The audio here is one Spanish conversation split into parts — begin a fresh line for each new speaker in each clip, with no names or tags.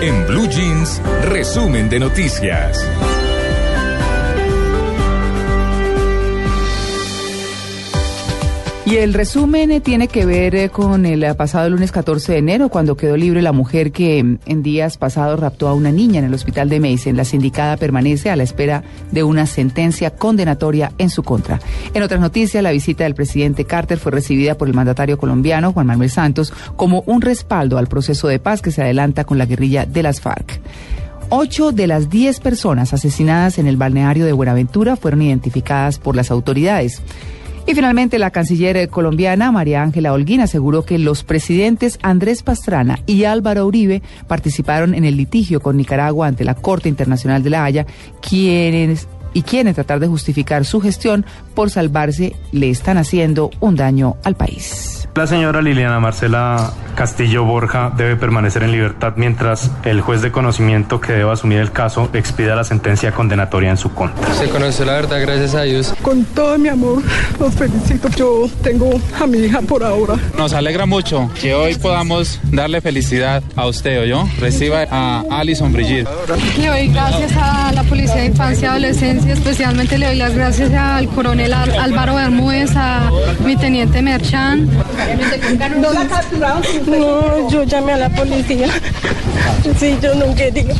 En Blue Jeans, resumen de noticias.
Y el resumen eh, tiene que ver eh, con el eh, pasado lunes 14 de enero, cuando quedó libre la mujer que mm, en días pasados raptó a una niña en el hospital de Mason. La sindicada permanece a la espera de una sentencia condenatoria en su contra. En otras noticias, la visita del presidente Carter fue recibida por el mandatario colombiano, Juan Manuel Santos, como un respaldo al proceso de paz que se adelanta con la guerrilla de las FARC. Ocho de las diez personas asesinadas en el balneario de Buenaventura fueron identificadas por las autoridades. Y finalmente, la canciller eh, colombiana María Ángela Holguín aseguró que los presidentes Andrés Pastrana y Álvaro Uribe participaron en el litigio con Nicaragua ante la Corte Internacional de la Haya, quienes y quieren tratar de justificar su gestión por salvarse le están haciendo un daño al país.
La señora Liliana Marcela Castillo Borja debe permanecer en libertad mientras el juez de conocimiento que deba asumir el caso expida la sentencia condenatoria en su contra.
Se conoció la verdad, gracias a Dios.
Con todo mi amor, los felicito. Yo tengo a mi hija por ahora.
Nos alegra mucho que hoy podamos darle felicidad a usted, ¿o yo? Reciba a Alison Brigitte.
Le doy gracias a la Policía de Infancia y Adolescencia, especialmente le doy las gracias al coronel Álvaro Bermúdez, a mi teniente Merchan.
¿No la capturaron? No, yo llamé a la policía. Sí, yo no quería.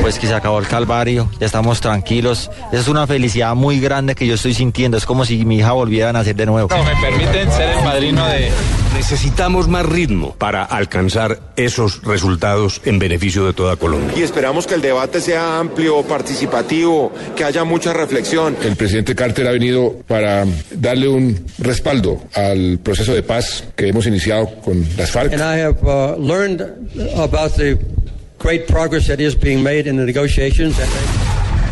Pues que se acabó el calvario, ya estamos tranquilos. Es una felicidad muy grande que yo estoy sintiendo. Es como si mi hija volviera a nacer de nuevo.
No, me permiten ser el padrino de...
Necesitamos más ritmo para alcanzar esos resultados en beneficio de toda Colombia.
Y esperamos que el debate sea amplio, participativo, que haya mucha reflexión.
El presidente Carter ha venido para darle un respaldo al proceso de paz que hemos iniciado con las FARC.
And I have uh, learned about the great progress that is being made in the negotiations.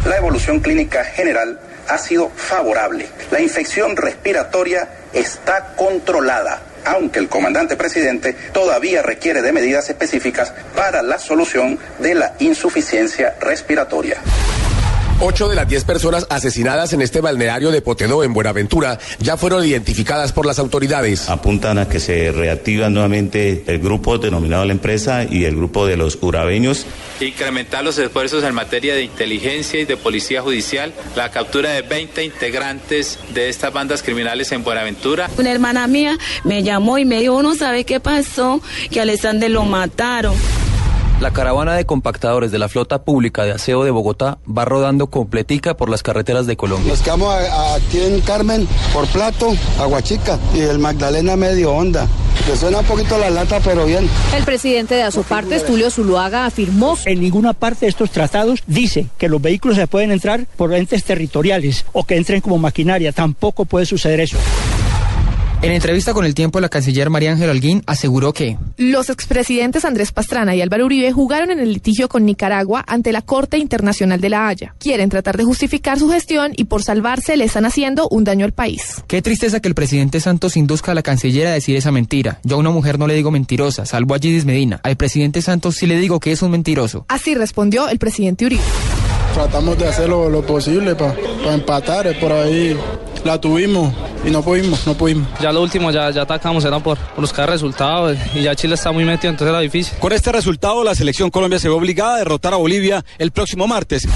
La evolución clínica general ha sido favorable. La infección respiratoria está controlada aunque el comandante presidente todavía requiere de medidas específicas para la solución de la insuficiencia respiratoria.
Ocho de las diez personas asesinadas en este balneario de Potedó, en Buenaventura, ya fueron identificadas por las autoridades.
Apuntan a que se reactiva nuevamente el grupo denominado la empresa y el grupo de los urabeños.
Incrementar los esfuerzos en materia de inteligencia y de policía judicial, la captura de 20 integrantes de estas bandas criminales en Buenaventura.
Una hermana mía me llamó y me dijo, uno sabe qué pasó, que a Alexander lo mataron.
La caravana de compactadores de la flota pública de aseo de Bogotá va rodando completica por las carreteras de Colombia.
Nos quedamos aquí en Carmen por Plato, Aguachica y el Magdalena medio onda. Le suena un poquito la lata, pero bien.
El presidente de Azopartes, Tulio Zuluaga, afirmó.
En ninguna parte de estos tratados dice que los vehículos se pueden entrar por entes territoriales o que entren como maquinaria. Tampoco puede suceder eso.
En entrevista con El Tiempo, la canciller María Ángela Holguín aseguró que
los expresidentes Andrés Pastrana y Álvaro Uribe jugaron en el litigio con Nicaragua ante la Corte Internacional de la Haya. Quieren tratar de justificar su gestión y por salvarse le están haciendo un daño al país.
Qué tristeza que el presidente Santos induzca a la canciller a decir esa mentira. Yo a una mujer no le digo mentirosa, salvo a Gidis Medina. Al presidente Santos sí le digo que es un mentiroso.
Así respondió el presidente Uribe.
Tratamos de hacer lo, lo posible para pa empatar, por ahí la tuvimos y no pudimos, no pudimos.
Ya lo último, ya, ya atacamos, era por, por buscar resultados y ya Chile está muy metido, entonces era difícil.
Con este resultado, la selección Colombia se ve obligada a derrotar a Bolivia el próximo martes.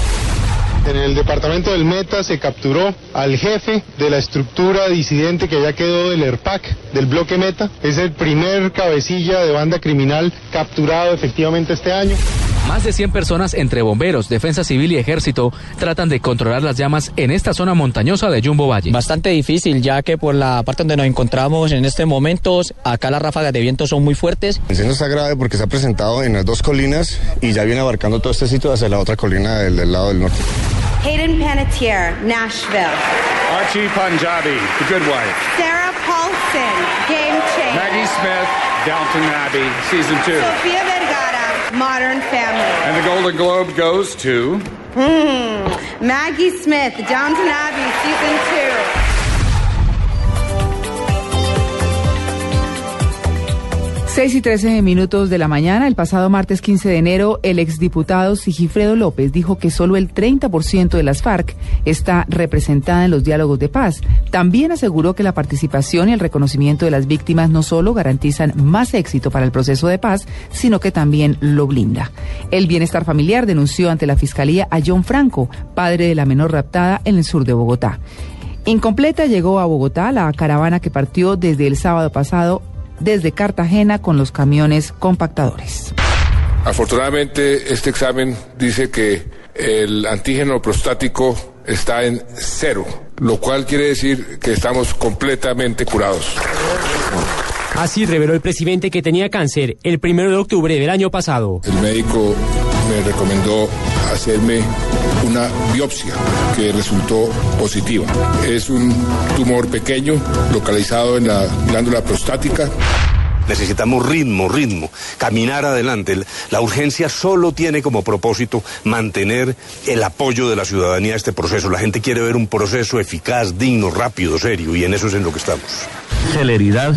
En el departamento del Meta se capturó al jefe de la estructura disidente que ya quedó del ERPAC, del bloque Meta. Es el primer cabecilla de banda criminal capturado efectivamente este año.
Más de 100 personas entre bomberos, defensa civil y ejército tratan de controlar las llamas en esta zona montañosa de Jumbo Valle.
Bastante difícil ya que por la parte donde nos encontramos en este momento, acá las ráfagas de viento son muy fuertes.
El incendio está grave porque se ha presentado en las dos colinas y ya viene abarcando todo este sitio hacia la otra colina del, del lado del norte.
Hayden Panettiere, Nashville.
Archie Punjabi, The Good Wife.
Sarah Paulson, Game Changer.
Maggie Smith, Downton Abbey, Season 2.
Modern Family.
And the Golden Globe goes to.
Hmm. Maggie Smith, Downton Abbey, Season 2.
6 y 13 minutos de la mañana, el pasado martes 15 de enero, el exdiputado Sigifredo López dijo que solo el 30% de las FARC está representada en los diálogos de paz. También aseguró que la participación y el reconocimiento de las víctimas no solo garantizan más éxito para el proceso de paz, sino que también lo blinda. El Bienestar Familiar denunció ante la Fiscalía a John Franco, padre de la menor raptada en el sur de Bogotá. Incompleta llegó a Bogotá la caravana que partió desde el sábado pasado desde Cartagena con los camiones compactadores.
Afortunadamente, este examen dice que el antígeno prostático está en cero, lo cual quiere decir que estamos completamente curados.
Así reveló el presidente que tenía cáncer el primero de octubre del año pasado.
El médico me recomendó hacerme una biopsia que resultó positiva. Es un tumor pequeño localizado en la glándula prostática.
Necesitamos ritmo, ritmo, caminar adelante. La urgencia solo tiene como propósito mantener el apoyo de la ciudadanía a este proceso. La gente quiere ver un proceso eficaz, digno, rápido, serio, y en eso es en lo que estamos.
Celeridad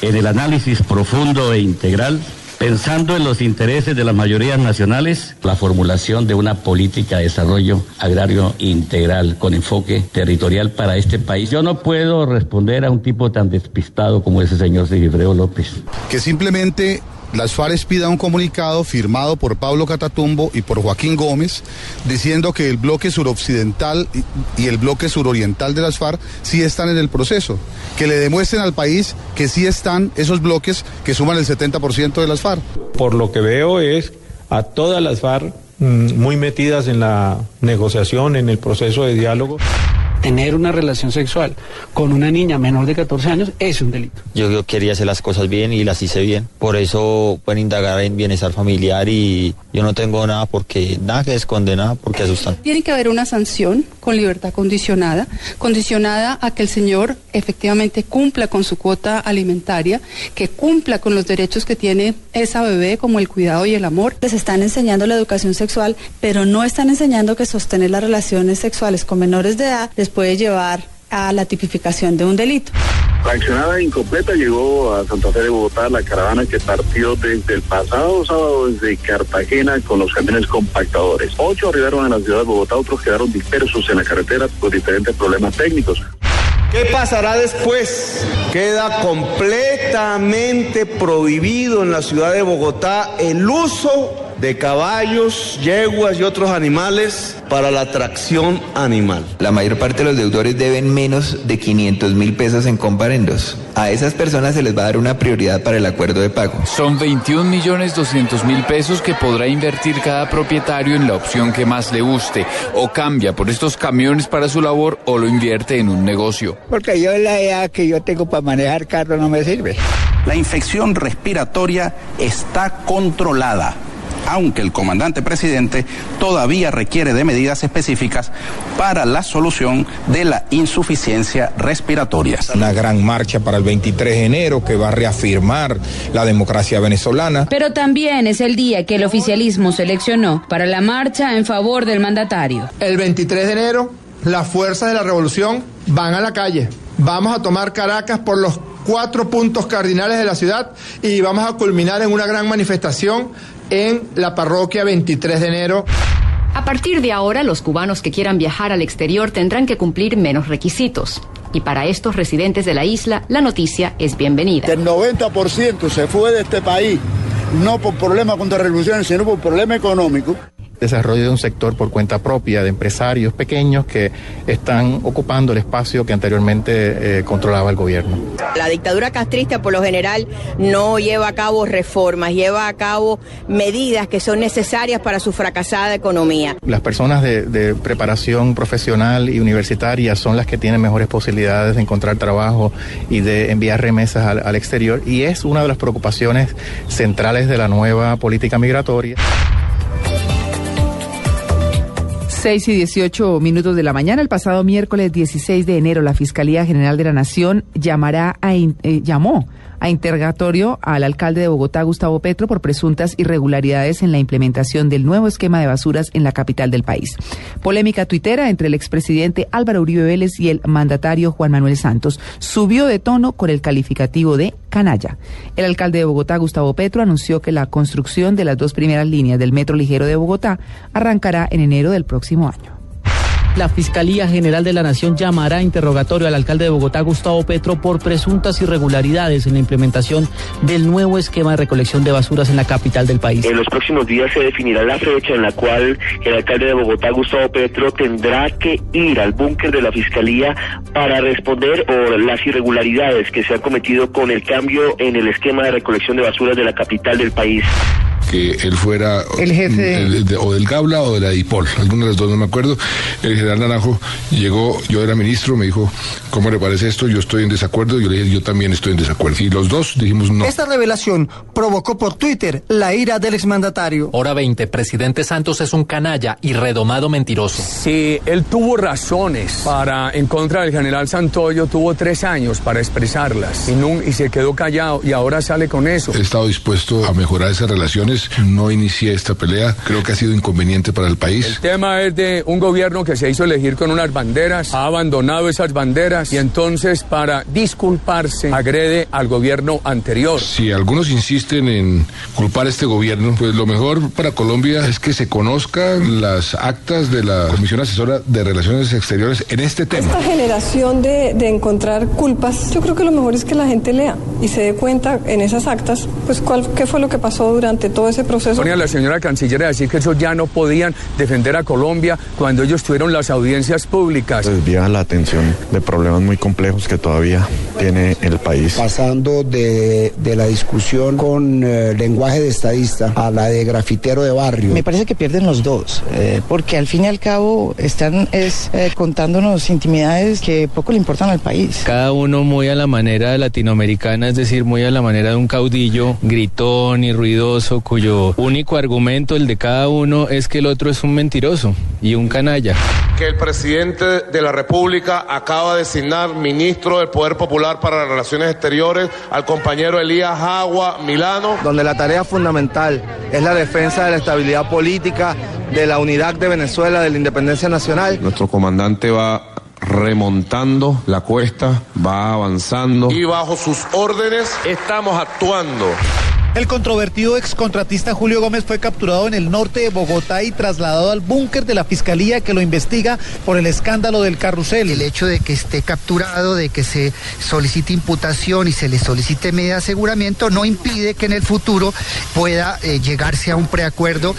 en el análisis profundo e integral pensando en los intereses de las mayorías nacionales, la formulación de una política de desarrollo agrario integral con enfoque territorial para este país. Yo no puedo responder a un tipo tan despistado como ese señor Sigifredo López.
Que simplemente las FARC pida un comunicado firmado por Pablo Catatumbo y por Joaquín Gómez diciendo que el bloque suroccidental y el bloque suroriental de las FARC sí están en el proceso. Que le demuestren al país que sí están esos bloques que suman el 70% de las FARC.
Por lo que veo es a todas las FARC mm, muy metidas en la negociación, en el proceso de diálogo
tener una relación sexual con una niña menor de 14 años es un delito.
Yo, quería hacer las cosas bien y las hice bien. Por eso pueden indagar en bienestar familiar y yo no tengo nada porque nada que esconde nada porque asustan.
Tiene que haber una sanción con libertad condicionada, condicionada a que el señor efectivamente cumpla con su cuota alimentaria, que cumpla con los derechos que tiene esa bebé como el cuidado y el amor.
Les están enseñando la educación sexual, pero no están enseñando que sostener las relaciones sexuales con menores de edad les puede llevar a la tipificación de un delito.
La accionada incompleta llegó a Santa Fe de Bogotá, la caravana que partió desde el pasado sábado desde Cartagena con los camiones compactadores. Ocho arribaron a la ciudad de Bogotá, otros quedaron dispersos en la carretera por diferentes problemas técnicos.
¿Qué pasará después? Queda completamente prohibido en la ciudad de Bogotá el uso de caballos, yeguas y otros animales para la tracción animal.
La mayor parte de los deudores deben menos de 500 mil pesos en comparendos. A esas personas se les va a dar una prioridad para el acuerdo de pago.
Son 21 millones 200 mil pesos que podrá invertir cada propietario en la opción que más le guste. O cambia por estos camiones para su labor o lo invierte en un negocio.
Porque yo la edad que yo tengo para manejar carro no me sirve.
La infección respiratoria está controlada aunque el comandante presidente todavía requiere de medidas específicas para la solución de la insuficiencia respiratoria.
Una gran marcha para el 23 de enero que va a reafirmar la democracia venezolana.
Pero también es el día que el oficialismo seleccionó para la marcha en favor del mandatario.
El 23 de enero, las fuerzas de la revolución van a la calle. Vamos a tomar Caracas por los cuatro puntos cardinales de la ciudad y vamos a culminar en una gran manifestación en la parroquia 23 de enero.
A partir de ahora, los cubanos que quieran viajar al exterior tendrán que cumplir menos requisitos. Y para estos residentes de la isla, la noticia es bienvenida.
El 90% se fue de este país, no por problemas contra revoluciones, sino por problemas económicos
desarrollo de un sector por cuenta propia de empresarios pequeños que están ocupando el espacio que anteriormente eh, controlaba el gobierno.
La dictadura castrista por lo general no lleva a cabo reformas, lleva a cabo medidas que son necesarias para su fracasada economía.
Las personas de, preparación profesional y universitaria son las que tienen mejores posibilidades de encontrar trabajo y de enviar remesas al, al exterior y es una de las preocupaciones centrales de la nueva política migratoria.
6 y 18 minutos de la mañana, el pasado miércoles 16 de enero, la Fiscalía General de la Nación llamará a, eh, llamó a interrogatorio al alcalde de Bogotá, Gustavo Petro, por presuntas irregularidades en la implementación del nuevo esquema de basuras en la capital del país. Polémica tuitera entre el expresidente Álvaro Uribe Vélez y el mandatario Juan Manuel Santos subió de tono con el calificativo de canalla. El alcalde de Bogotá, Gustavo Petro, anunció que la construcción de las dos primeras líneas del metro ligero de Bogotá arrancará en enero del próximo año.
La Fiscalía General de la Nación llamará a interrogatorio al alcalde de Bogotá, Gustavo Petro, por presuntas irregularidades en la implementación del nuevo esquema de recolección de basuras en la capital del país.
En los próximos días se definirá la fecha en la cual el alcalde de Bogotá, Gustavo Petro, tendrá que ir al búnker de la Fiscalía para responder por las irregularidades que se han cometido con el cambio en el esquema de recolección de basuras de la capital del país
que él fuera
el jefe
el, de, o del Gabla o de la DIPOL, alguna de las dos no me acuerdo. El general Naranjo llegó, yo era ministro, me dijo, ¿cómo le parece esto? Yo estoy en desacuerdo, yo le dije, yo también estoy en desacuerdo. Y los dos dijimos no.
Esta revelación provocó por Twitter la ira del exmandatario.
Hora 20, presidente Santos es un canalla y redomado mentiroso.
Si él tuvo razones para en contra del general Santoyo, tuvo tres años para expresarlas y, no, y se quedó callado y ahora sale con eso.
He estado dispuesto a mejorar esas relaciones no inicié esta pelea. Creo que ha sido inconveniente para el país.
El tema es de un gobierno que se hizo elegir con unas banderas, ha abandonado esas banderas y entonces para disculparse agrede al gobierno anterior.
Si algunos insisten en culpar a este gobierno, pues lo mejor para Colombia es que se conozcan las actas de la Comisión Asesora de Relaciones Exteriores en este tema.
Esta generación de, de encontrar culpas, yo creo que lo mejor es que la gente lea y se dé cuenta en esas actas, pues cuál, qué fue lo que pasó durante todo ese proceso.
Ponía la señora canciller a decir que eso ya no podían defender a Colombia cuando ellos tuvieron las audiencias públicas.
Desvía la atención de problemas muy complejos que todavía tiene el país.
Pasando de, de la discusión con eh, lenguaje de estadista a la de grafitero de barrio.
Me parece que pierden los dos, eh, porque al fin y al cabo están es, eh, contándonos intimidades que poco le importan al país.
Cada uno muy a la manera latinoamericana, es decir, muy a la manera de un caudillo gritón y ruidoso cuyo único argumento, el de cada uno, es que el otro es un mentiroso y un canalla.
Que el presidente de la República acaba de designar ministro del Poder Popular para las Relaciones Exteriores al compañero Elías Agua Milano.
Donde la tarea fundamental es la defensa de la estabilidad política, de la unidad de Venezuela, de la independencia nacional.
Nuestro comandante va remontando la cuesta, va avanzando. Y bajo sus órdenes estamos actuando.
El controvertido excontratista Julio Gómez fue capturado en el norte de Bogotá y trasladado al búnker de la fiscalía que lo investiga por el escándalo del carrusel.
El hecho de que esté capturado, de que se solicite imputación y se le solicite medida de aseguramiento no impide que en el futuro pueda eh, llegarse a un preacuerdo.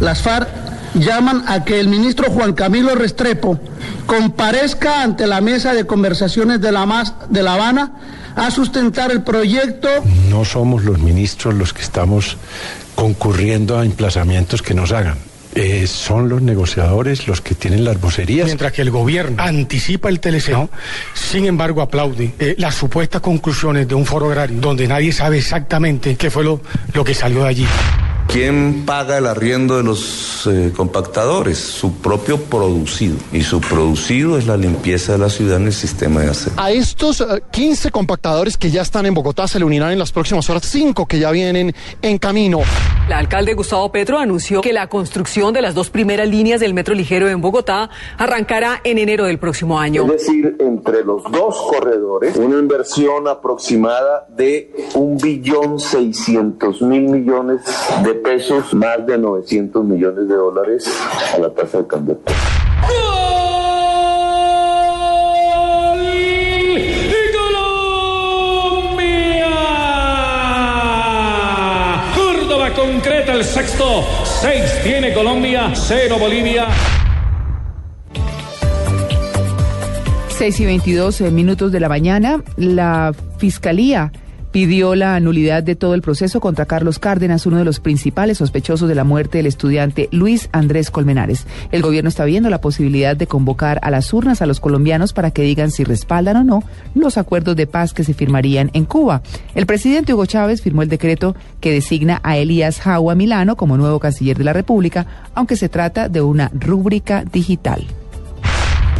Las FARC llaman a que el ministro Juan Camilo Restrepo comparezca ante la mesa de conversaciones de la, MAS, de la Habana a sustentar el proyecto.
No somos los ministros los que estamos concurriendo a emplazamientos que nos hagan. Eh, son los negociadores los que tienen las vocerías.
Mientras que el gobierno anticipa el TLC, ¿no? sin embargo aplaude eh, las supuestas conclusiones de un foro agrario donde nadie sabe exactamente qué fue lo, lo que salió de allí.
¿Quién paga el arriendo de los eh, compactadores? Su propio producido. Y su producido es la limpieza de la ciudad en el sistema de aseo.
A estos uh, 15 compactadores que ya están en Bogotá se le unirán en las próximas horas 5 que ya vienen en camino.
El alcalde Gustavo Petro anunció que la construcción de las dos primeras líneas del metro ligero en Bogotá arrancará en enero del próximo año.
Es decir, entre los dos corredores, una inversión aproximada de un billón seiscientos mil millones de pesos, más de 900 millones de dólares a la tasa de cambio.
Córdoba concreta el sexto. Seis tiene Colombia, cero Bolivia.
6 y 22 minutos de la mañana, la Fiscalía pidió la nulidad de todo el proceso contra Carlos Cárdenas, uno de los principales sospechosos de la muerte del estudiante Luis Andrés Colmenares. El gobierno está viendo la posibilidad de convocar a las urnas a los colombianos para que digan si respaldan o no los acuerdos de paz que se firmarían en Cuba. El presidente Hugo Chávez firmó el decreto que designa a Elías Jaua Milano como nuevo canciller de la República, aunque se trata de una rúbrica digital.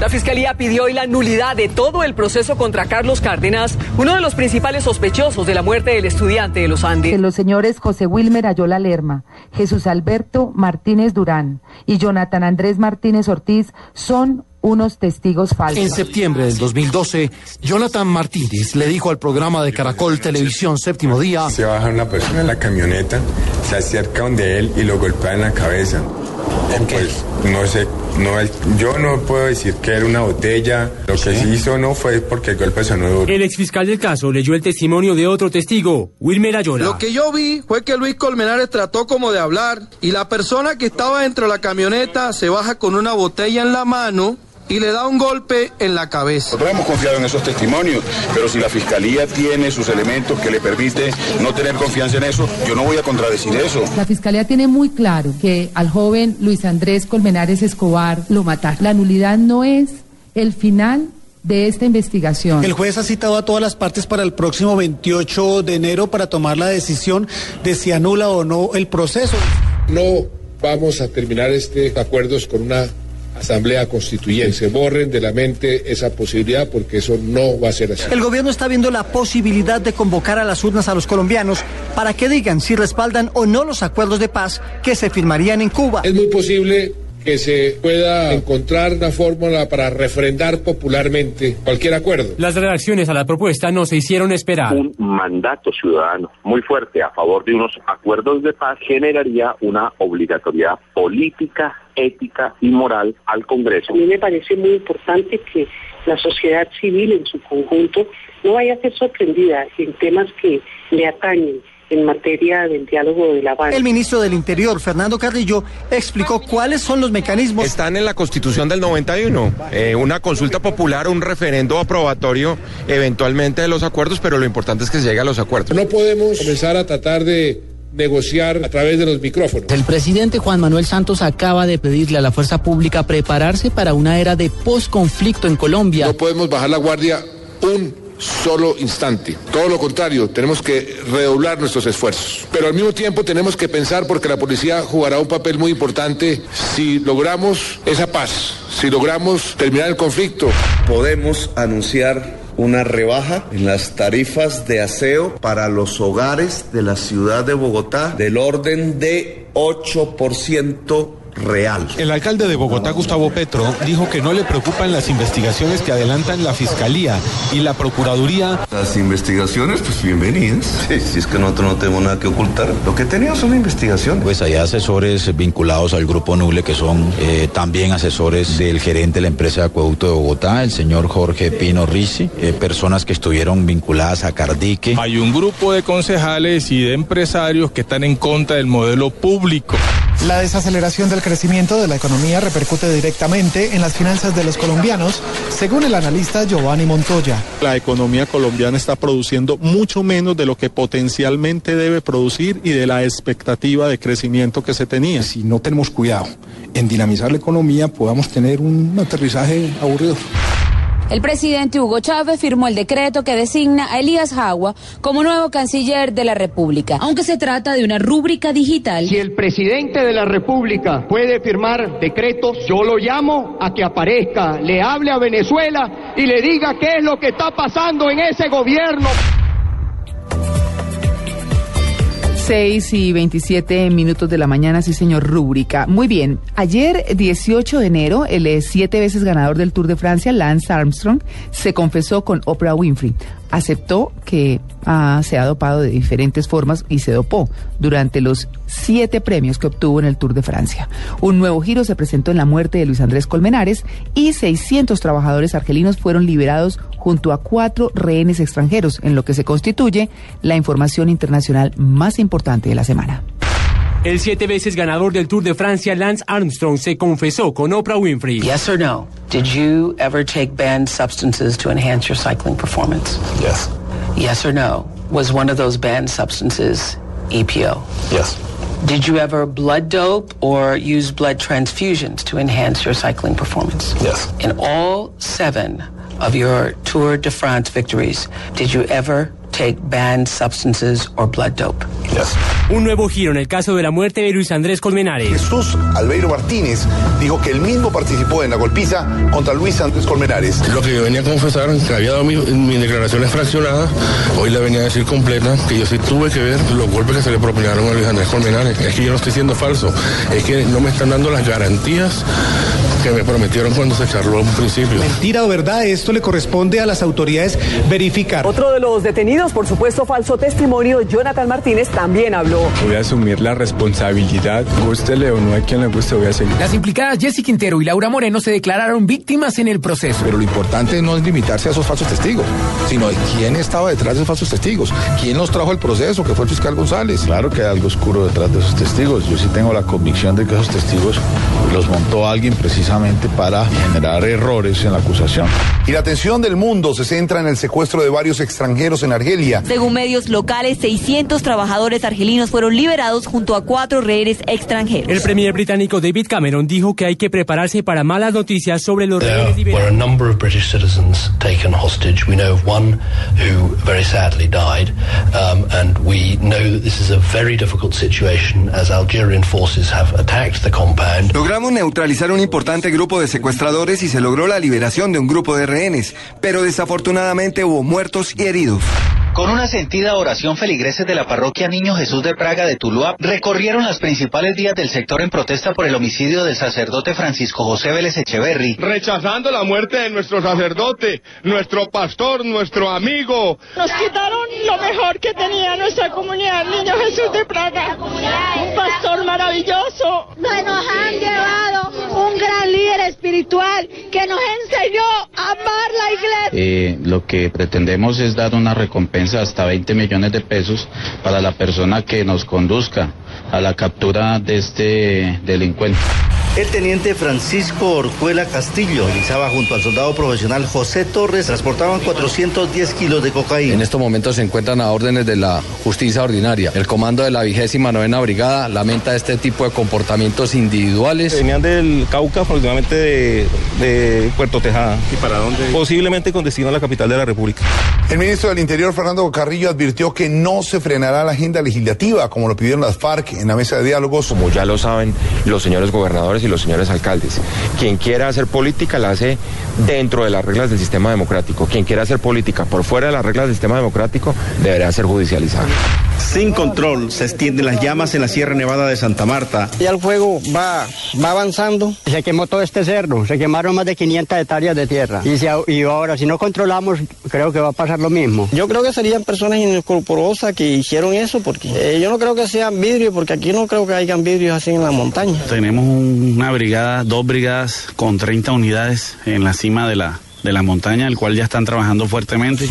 La fiscalía pidió hoy la nulidad de todo el proceso contra Carlos Cárdenas, uno de los principales sospechosos de la muerte del estudiante de los Andes.
Los señores José Wilmer Ayola Lerma, Jesús Alberto Martínez Durán y Jonathan Andrés Martínez Ortiz son unos testigos falsos.
En septiembre del 2012, Jonathan Martínez le dijo al programa de Caracol Televisión Séptimo Día.
Se baja una persona en la camioneta, se acerca donde él y lo golpea en la cabeza. Pues no sé, no, yo no puedo decir que era una botella. Lo que sí hizo no fue porque el golpe sonó duro.
El exfiscal del caso leyó el testimonio de otro testigo, Wilmer Ayola.
Lo que yo vi fue que Luis Colmenares trató como de hablar y la persona que estaba dentro de la camioneta se baja con una botella en la mano y le da un golpe en la cabeza.
Nosotros hemos confiado en esos testimonios, pero si la fiscalía tiene sus elementos que le permite no tener confianza en eso, yo no voy a contradecir eso.
La fiscalía tiene muy claro que al joven Luis Andrés Colmenares Escobar lo mataron. La nulidad no es el final de esta investigación.
El juez ha citado a todas las partes para el próximo 28 de enero para tomar la decisión de si anula o no el proceso.
No vamos a terminar este acuerdos con una Asamblea Constituyente. Borren de la mente esa posibilidad porque eso no va a ser así.
El gobierno está viendo la posibilidad de convocar a las urnas a los colombianos para que digan si respaldan o no los acuerdos de paz que se firmarían en Cuba.
Es muy posible que se pueda encontrar una fórmula para refrendar popularmente cualquier acuerdo.
Las reacciones a la propuesta no se hicieron esperar.
Un mandato ciudadano muy fuerte a favor de unos acuerdos de paz generaría una obligatoriedad política, ética y moral al Congreso.
A mí me parece muy importante que la sociedad civil en su conjunto no vaya a ser sorprendida en temas que le atañen en materia del diálogo de La Habana.
El ministro del Interior, Fernando Carrillo, explicó cuáles son los mecanismos.
Están en la Constitución del 91, eh, una consulta popular, un referendo aprobatorio eventualmente de los acuerdos, pero lo importante es que se llegue a los acuerdos.
No podemos comenzar a tratar de negociar a través de los micrófonos.
El presidente Juan Manuel Santos acaba de pedirle a la fuerza pública prepararse para una era de posconflicto en Colombia.
No podemos bajar la guardia un solo instante. Todo lo contrario, tenemos que redoblar nuestros esfuerzos. Pero al mismo tiempo tenemos que pensar porque la policía jugará un papel muy importante si logramos esa paz, si logramos terminar el conflicto.
Podemos anunciar una rebaja en las tarifas de aseo para los hogares de la ciudad de Bogotá del orden de 8% real.
El alcalde de Bogotá, Gustavo Petro, dijo que no le preocupan las investigaciones que adelantan la Fiscalía y la Procuraduría.
Las investigaciones, pues bienvenidas. Sí, si es que nosotros no tenemos nada que ocultar. Lo que teníamos son investigaciones.
Pues hay asesores vinculados al Grupo Nuble que son eh, también asesores del gerente de la empresa de acueducto de Bogotá, el señor Jorge Pino Risi, eh, personas que estuvieron vinculadas a Cardique.
Hay un grupo de concejales y de empresarios que están en contra del modelo público.
La desaceleración del crecimiento de la economía repercute directamente en las finanzas de los colombianos, según el analista Giovanni Montoya.
La economía colombiana está produciendo mucho menos de lo que potencialmente debe producir y de la expectativa de crecimiento que se tenía.
Si no tenemos cuidado en dinamizar la economía, podamos tener un aterrizaje aburrido.
El presidente Hugo Chávez firmó el decreto que designa a Elías Jagua como nuevo canciller de la República, aunque se trata de una rúbrica digital.
Si el presidente de la República puede firmar decretos, yo lo llamo a que aparezca, le hable a Venezuela y le diga qué es lo que está pasando en ese gobierno.
6 y 27 minutos de la mañana, sí señor, rúbrica. Muy bien, ayer 18 de enero, el eh, siete veces ganador del Tour de Francia, Lance Armstrong, se confesó con Oprah Winfrey aceptó que se ha dopado de diferentes formas y se dopó durante los siete premios que obtuvo en el Tour de Francia. Un nuevo giro se presentó en la muerte de Luis Andrés Colmenares y 600 trabajadores argelinos fueron liberados junto a cuatro rehenes extranjeros, en lo que se constituye la información internacional más importante de la semana.
El siete veces ganador del Tour de Francia, Lance Armstrong, se confesó con Oprah Winfrey.
Yes or no? Did you ever take banned substances to enhance your cycling performance?
Yes.
Yes or no? Was one of those banned substances EPO?
Yes.
Did you ever blood dope or use blood transfusions to enhance your cycling performance?
Yes.
In all seven of your Tour de France victories, did you ever take banned substances or blood dope?
Un nuevo giro en el caso de la muerte de Luis Andrés Colmenares.
Jesús Albeiro Martínez dijo que él mismo participó en la golpiza contra Luis Andrés Colmenares.
Lo que yo venía a confesar, que había dado mi, mi declaración fraccionada, hoy la venía a decir completa, que yo sí tuve que ver los golpes que se le propinaron a Luis Andrés Colmenares. Es que yo no estoy siendo falso, es que no me están dando las garantías que me prometieron cuando se charló en un principio.
Mentira o verdad, esto le corresponde a las autoridades verificar.
Otro de los detenidos por supuesto falso testimonio, Jonathan Martínez, también habló.
Voy a asumir la responsabilidad, gústele o no a quien le guste, voy a seguir.
Las implicadas Jessy Quintero y Laura Moreno se declararon víctimas en el proceso.
Pero lo importante no es limitarse a esos falsos testigos, sino de quién estaba detrás de esos falsos testigos, quién los trajo al proceso, que fue el fiscal González.
Claro que hay algo oscuro detrás de esos testigos. Yo sí tengo la convicción de que esos testigos los montó alguien precisamente para generar errores en la acusación.
Y la atención del mundo se centra en el secuestro de varios extranjeros en Argelia.
Según medios locales, 600 trabajadores argelinos fueron liberados junto a cuatro rehenes extranjeros.
El premier británico David Cameron dijo que hay que prepararse para malas noticias sobre los rehenes
There were a
liberados.
number of British citizens taken hostage. We know of one who very sadly died, um, and we know that this is a very difficult situation as Algerian forces have attacked the compound.
Logramos neutralizar un importante grupo de secuestradores y se logró la liberación de un grupo de rehenes, pero desafortunadamente hubo muertos y heridos.
Con una sentida oración, feligreses de la parroquia Niño Jesús de Praga de Tuluá recorrieron las principales vías del sector en protesta por el homicidio del sacerdote Francisco José Vélez Echeverry.
Rechazando la muerte de nuestro sacerdote, nuestro pastor, nuestro amigo.
Nos quitaron lo mejor que tenía nuestra comunidad, Niño Jesús de Praga. Un pastor maravilloso.
Nos han llevado un gran líder espiritual que nos enseñó a amar la iglesia.
Eh, lo que pretendemos es dar una recompensa hasta 20 millones de pesos para la persona que nos conduzca a la captura de este delincuente.
El teniente Francisco Orjuela Castillo realizaba junto al soldado profesional José Torres, transportaban 410 kilos de cocaína.
En estos momentos se encuentran a órdenes de la justicia ordinaria. El comando de la vigésima novena brigada lamenta este tipo de comportamientos individuales.
Venían del Cauca, aproximadamente de, de Puerto Tejada.
¿Y para dónde?
Posiblemente con destino a la capital de la República.
El ministro del Interior, Fernando Carrillo, advirtió que no se frenará la agenda legislativa, como lo pidieron las FARC en la mesa de diálogos.
Como ya lo saben los señores gobernadores y los señores alcaldes, quien quiera hacer política la hace dentro de las reglas del sistema democrático. Quien quiera hacer política por fuera de las reglas del sistema democrático deberá ser judicializado.
Sin control se extienden las llamas en la Sierra Nevada de Santa Marta.
Ya el fuego va, va avanzando. Se quemó todo este cerro, se quemaron más de 500 hectáreas de tierra. Y, si, y ahora, si no controlamos, creo que va a pasar lo mismo.
Yo creo que serían personas inescrupulosas que hicieron eso, porque eh, yo no creo que sean vidrios, porque aquí no creo que hayan vidrios así en la montaña.
Tenemos una brigada, dos brigadas con 30 unidades en la cima de la, de la montaña, el cual ya están trabajando fuertemente.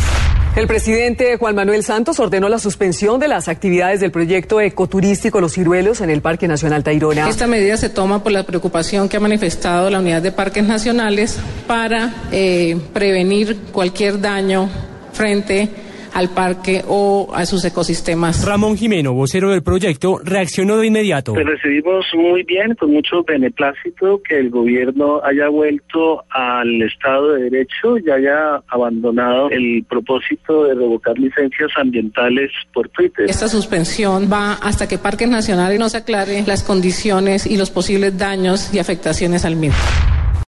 El presidente Juan Manuel Santos ordenó la suspensión de las actividades del proyecto ecoturístico Los Ciruelos en el Parque Nacional Tayrona.
Esta medida se toma por la preocupación que ha manifestado la Unidad de Parques Nacionales para eh, prevenir cualquier daño frente al parque o a sus ecosistemas.
Ramón Jimeno, vocero del proyecto, reaccionó de inmediato.
Pues recibimos muy bien, con mucho beneplácito, que el gobierno haya vuelto al Estado de Derecho y haya abandonado el propósito de revocar licencias ambientales por Twitter.
Esta suspensión va hasta que Parques Nacionales nos aclare las condiciones y los posibles daños y afectaciones al mismo.